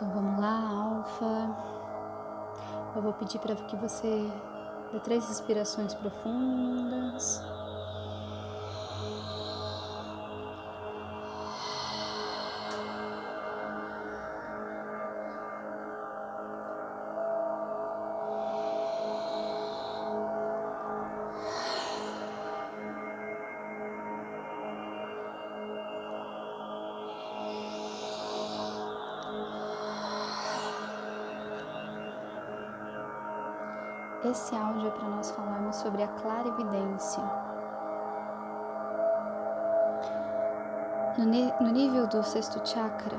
Então vamos lá, Alfa. Eu vou pedir para que você dê três respirações profundas. Esse áudio é para nós falarmos sobre a clarividência. No, no nível do sexto chakra,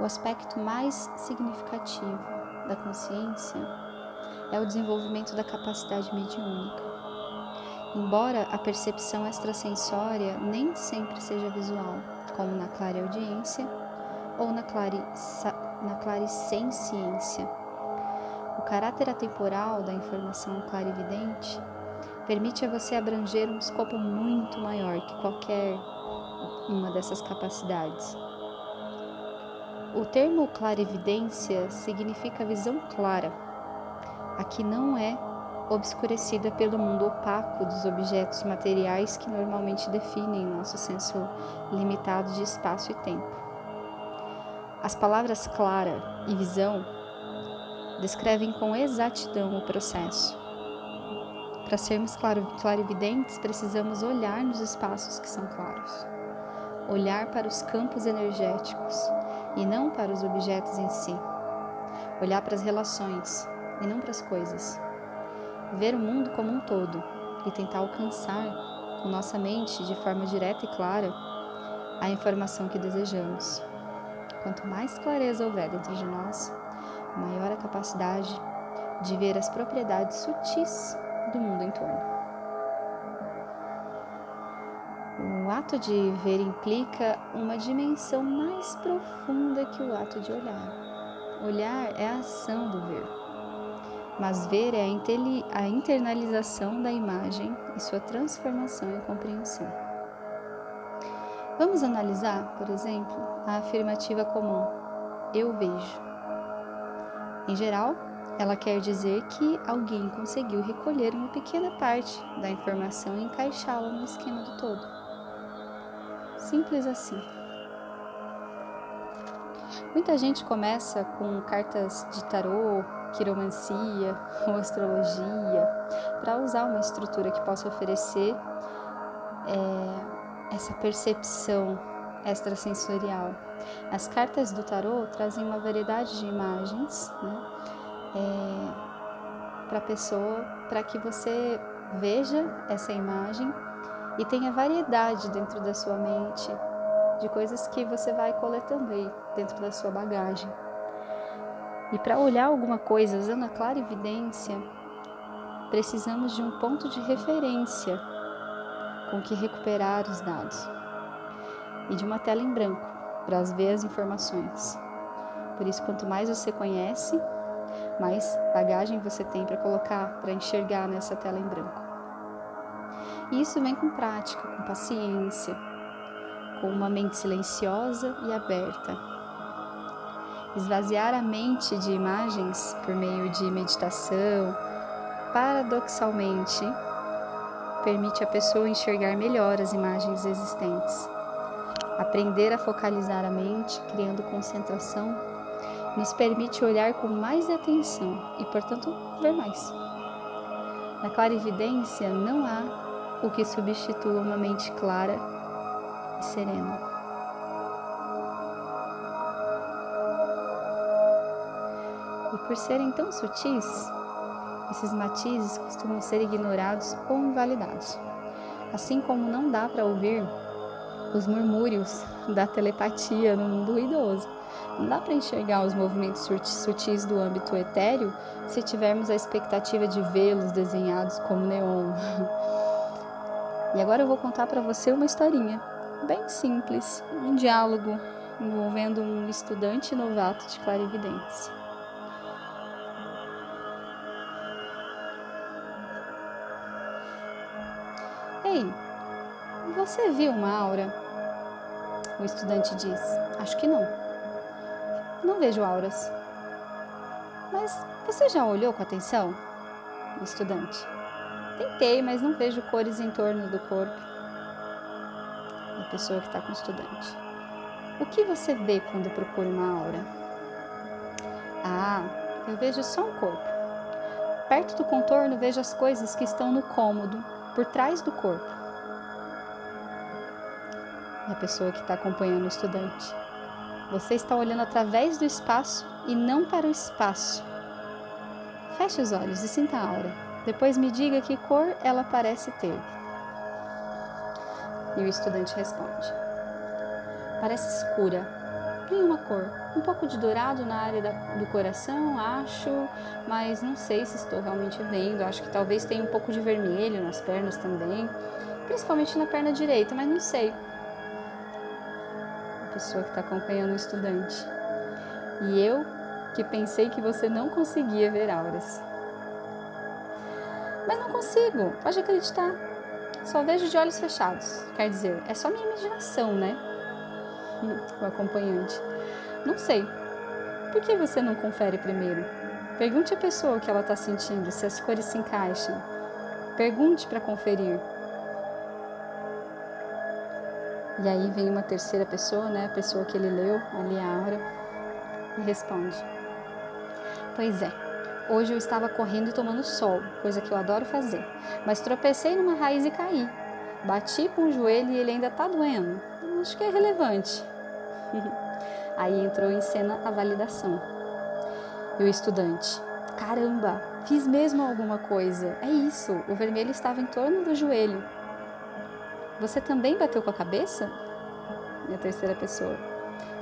o aspecto mais significativo da consciência é o desenvolvimento da capacidade mediúnica. Embora a percepção extrasensória nem sempre seja visual, como na clareaudiência ou na, clari, na caráter atemporal da informação clarividente permite a você abranger um escopo muito maior que qualquer uma dessas capacidades. O termo clarividência significa visão clara, a que não é obscurecida pelo mundo opaco dos objetos materiais que normalmente definem nosso senso limitado de espaço e tempo. As palavras clara e visão descrevem com exatidão o processo. Para sermos clarividentes, precisamos olhar nos espaços que são claros, olhar para os campos energéticos e não para os objetos em si, olhar para as relações e não para as coisas, ver o mundo como um todo e tentar alcançar com nossa mente de forma direta e clara a informação que desejamos. Quanto mais clareza houver dentro de nós, maior a capacidade de ver as propriedades sutis do mundo em torno. O ato de ver implica uma dimensão mais profunda que o ato de olhar. Olhar é a ação do ver, mas ver é a, internalização da imagem e sua transformação em compreensão. Vamos analisar, por exemplo, a afirmativa comum: eu vejo. Em geral, ela quer dizer que alguém conseguiu recolher uma pequena parte da informação e encaixá-la no esquema do todo. Simples assim. Muita gente começa com cartas de tarô, quiromancia ou astrologia para usar uma estrutura que possa oferecer é, essa percepção extrasensorial. As cartas do tarô trazem uma variedade de imagens né, é, para a pessoa, para que você veja essa imagem e tenha variedade dentro da sua mente de coisas que você vai coletando aí dentro da sua bagagem. E para olhar alguma coisa usando a clarividência, precisamos de um ponto de referência com que recuperar os dados e de uma tela em branco para ver as informações. Por isso, quanto mais você conhece, mais bagagem você tem para colocar, para enxergar nessa tela em branco. E isso vem com prática, com paciência, com uma mente silenciosa e aberta. Esvaziar a mente de imagens por meio de meditação, paradoxalmente, permite a pessoa enxergar melhor as imagens existentes Aprender a focalizar a mente, criando concentração, nos permite olhar com mais atenção e, portanto, ver mais. Na clarividência não há o que substitua uma mente clara e serena. E por serem tão sutis, esses matizes costumam ser ignorados ou invalidados. Assim como não dá para ouvir os murmúrios da telepatia no mundo ruidoso. Não dá para enxergar os movimentos sutis do âmbito etéreo se tivermos a expectativa de vê-los desenhados como neon. E agora eu vou contar para você uma historinha bem simples, um diálogo envolvendo um estudante novato de clarividência. Ei, você viu uma aura? O estudante diz: Acho que não. não vejo auras. Mas você já olhou com atenção? Estudante. Tentei, mas não vejo cores em torno do corpo. A pessoa que está com o estudante. O que você vê quando procura uma aura? Ah, eu vejo só um corpo. Perto do contorno vejo as coisas que estão no cômodo, por trás do corpo. E a pessoa que está acompanhando o estudante. Você está olhando através do espaço e não para o espaço. Feche os olhos e sinta a aura. Depois me diga que cor ela parece ter. E o estudante responde: Parece escura, nenhuma cor. Um pouco de dourado na área da, do coração, acho, mas não sei se estou realmente vendo. Acho que talvez tenha um pouco de vermelho nas pernas também, principalmente na perna direita, mas não sei. Pessoa que está acompanhando o estudante. E eu que pensei que você não conseguia ver auras. Mas não consigo, pode acreditar. Só vejo de olhos fechados. Quer dizer, é só minha imaginação, né? O acompanhante. Não sei. Por que você não confere primeiro? Pergunte à pessoa o que ela está sentindo, se as cores se encaixam. Pergunte para conferir. E aí vem uma terceira pessoa, né? A pessoa que ele leu, ali a aura, e responde: Pois é, Hoje eu estava correndo e tomando sol, coisa que eu adoro fazer, mas tropecei numa raiz e caí. Bati com o joelho e ele ainda está doendo. Acho que é relevante. Aí entrou em cena a validação. E o estudante: Caramba, fiz mesmo alguma coisa. É isso, o vermelho estava em torno do joelho. Você também bateu com a cabeça? E a terceira pessoa: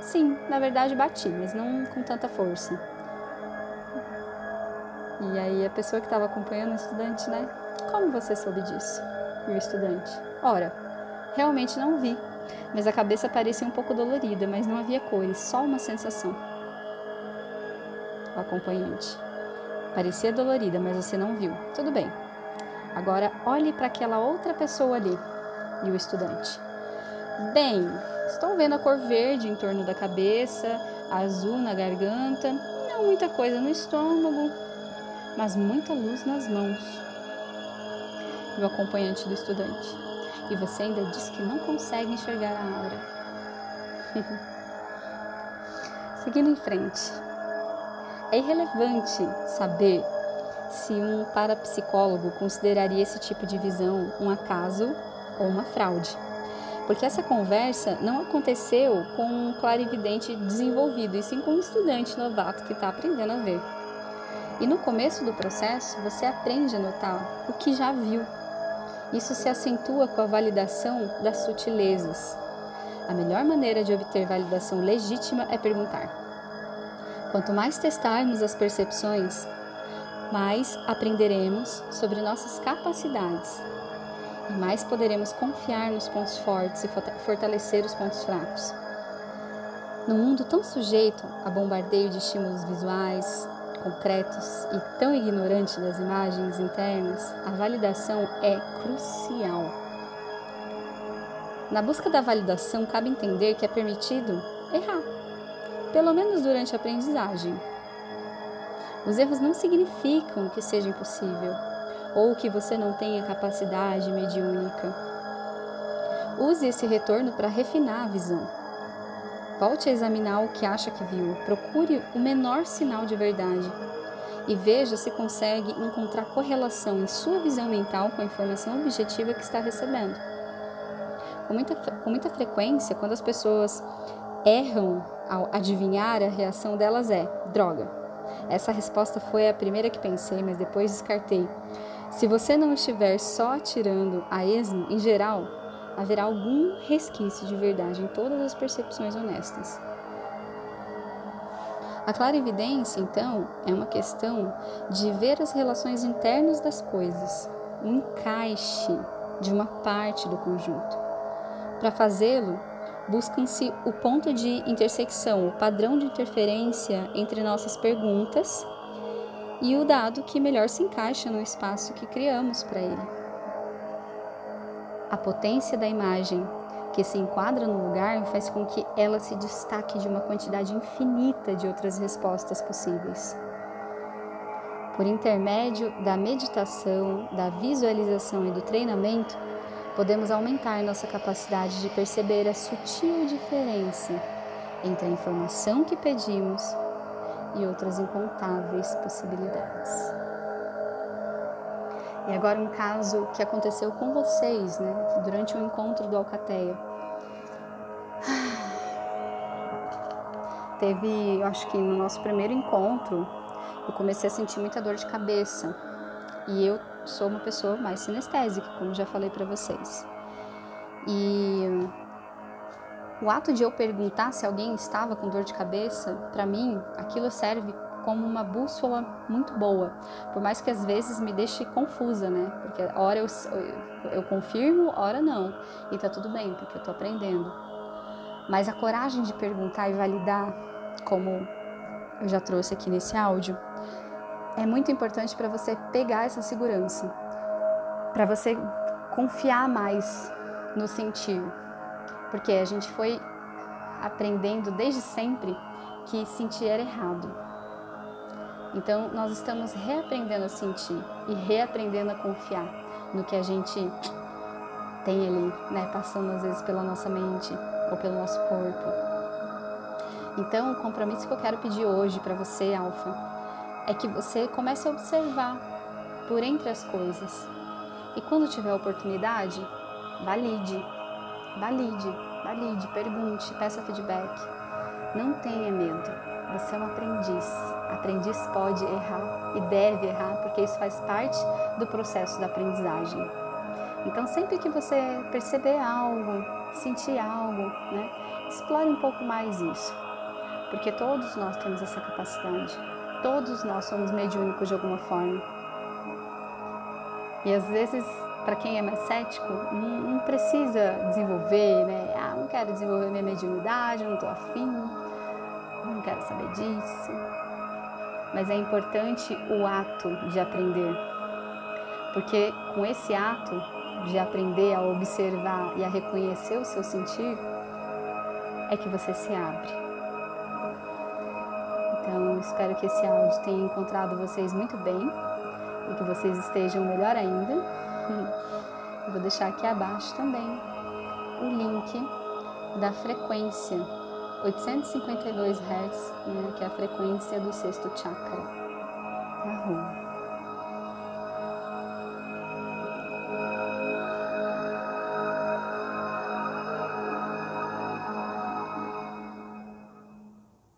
Sim, na verdade bati, mas não com tanta força. E aí a pessoa que estava acompanhando o estudante, né? Como você soube disso? E o estudante: Ora, realmente não vi, mas a cabeça parecia um pouco dolorida, mas não havia cores, só uma sensação. O acompanhante: Parecia dolorida, mas você não viu. Tudo bem. Agora olhe para aquela outra pessoa ali. E o estudante: Bem, estou vendo a cor verde em torno da cabeça, azul na garganta, não muita coisa no estômago, mas muita luz nas mãos. E o acompanhante do estudante. E você ainda diz que não consegue enxergar a aura. Seguindo em frente. É irrelevante saber se um parapsicólogo consideraria esse tipo de visão um acaso ou uma fraude. Porque essa conversa não aconteceu com um clarividente desenvolvido, e sim com um estudante novato que está aprendendo a ver. E no começo do processo, você aprende a notar o que já viu. Isso se acentua com a validação das sutilezas. A melhor maneira de obter validação legítima é perguntar. Quanto mais testarmos as percepções, mais aprenderemos sobre nossas capacidades mais poderemos confiar nos pontos fortes e fortalecer os pontos fracos. Num mundo tão sujeito a bombardeio de estímulos visuais, concretos e tão ignorante das imagens internas, a validação é crucial. Na busca da validação, cabe entender que é permitido errar, pelo menos durante a aprendizagem. Os erros não significam que seja impossível ou que você não tenha capacidade mediúnica. Use esse retorno para refinar a visão Volte a examinar o que acha que viu. Procure o menor sinal de verdade e veja se consegue encontrar correlação em sua visão mental com a informação objetiva que está recebendo. Com muita, com muita frequência, quando as pessoas erram ao adivinhar, a reação delas é: droga. Essa resposta foi a primeira que pensei, mas depois descartei. Se você não estiver só atirando a esmo, em geral, haverá algum resquício de verdade em todas as percepções honestas. A clarividência, então, é uma questão de ver as relações internas das coisas, o encaixe de uma parte do conjunto. Para fazê-lo, buscam-se o ponto de intersecção, o padrão de interferência entre nossas perguntas e o dado que melhor se encaixa no espaço que criamos para ele a potência da imagem que se enquadra no lugar faz com que ela se destaque de uma quantidade infinita de outras respostas possíveis. Por intermédio da meditação, da visualização e do treinamento, podemos aumentar nossa capacidade de perceber a sutil diferença entre a informação que pedimos e outras incontáveis possibilidades. E agora um caso que aconteceu com vocês, né, durante o encontro do Alcateia. Teve, eu acho que no nosso primeiro encontro, eu comecei a sentir muita dor de cabeça. E eu sou uma pessoa mais sinestésica, como já falei para vocês. E o ato de eu perguntar se alguém estava com dor de cabeça, para mim, aquilo serve como uma bússola muito boa, por mais que às vezes me deixe confusa, né? Porque hora eu, eu confirmo, hora não, e tá tudo bem, porque eu tô aprendendo. Mas a coragem de perguntar e validar, como eu já trouxe aqui nesse áudio, é muito importante para você pegar essa segurança, para você confiar mais no sentir, porque a gente foi aprendendo desde sempre que sentir era errado. Então, nós estamos reaprendendo a sentir e reaprendendo a confiar no que a gente tem ali, né, passando às vezes pela nossa mente ou pelo nosso corpo. Então, o compromisso que eu quero pedir hoje para você, Alfa, é que você comece a observar por entre as coisas. E quando tiver oportunidade, valide, valide, valide, pergunte, peça feedback. Não tenha medo. Você é um aprendiz. Aprendiz pode errar e deve errar, porque isso faz parte do processo da aprendizagem. Então, sempre que você perceber algo, sentir algo, né, explore um pouco mais isso, porque todos nós temos essa capacidade. Todos nós somos mediúnicos de alguma forma. E às vezes, para quem é mais cético, não, não, precisa desenvolver, né? Ah, não quero desenvolver minha mediunidade, não estou afim não quero saber disso. Mas é importante o ato de aprender, porque com esse ato de aprender a observar e a reconhecer o seu sentir, é que você se abre. Então, espero que esse áudio tenha encontrado vocês muito bem e que vocês estejam melhor ainda. Vou deixar aqui abaixo também o link da frequência 852 Hz, né, que é a frequência do sexto chakra.